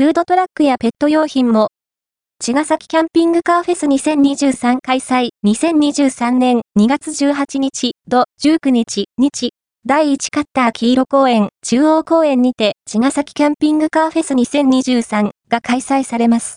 フードトラックやペット用品も、茅ヶ崎キャンピングカーフェス2023開催。2023年2月18日、土19日、日、第1カッター黄色公園、中央公園にて、茅ヶ崎キャンピングカーフェス2023が開催されます。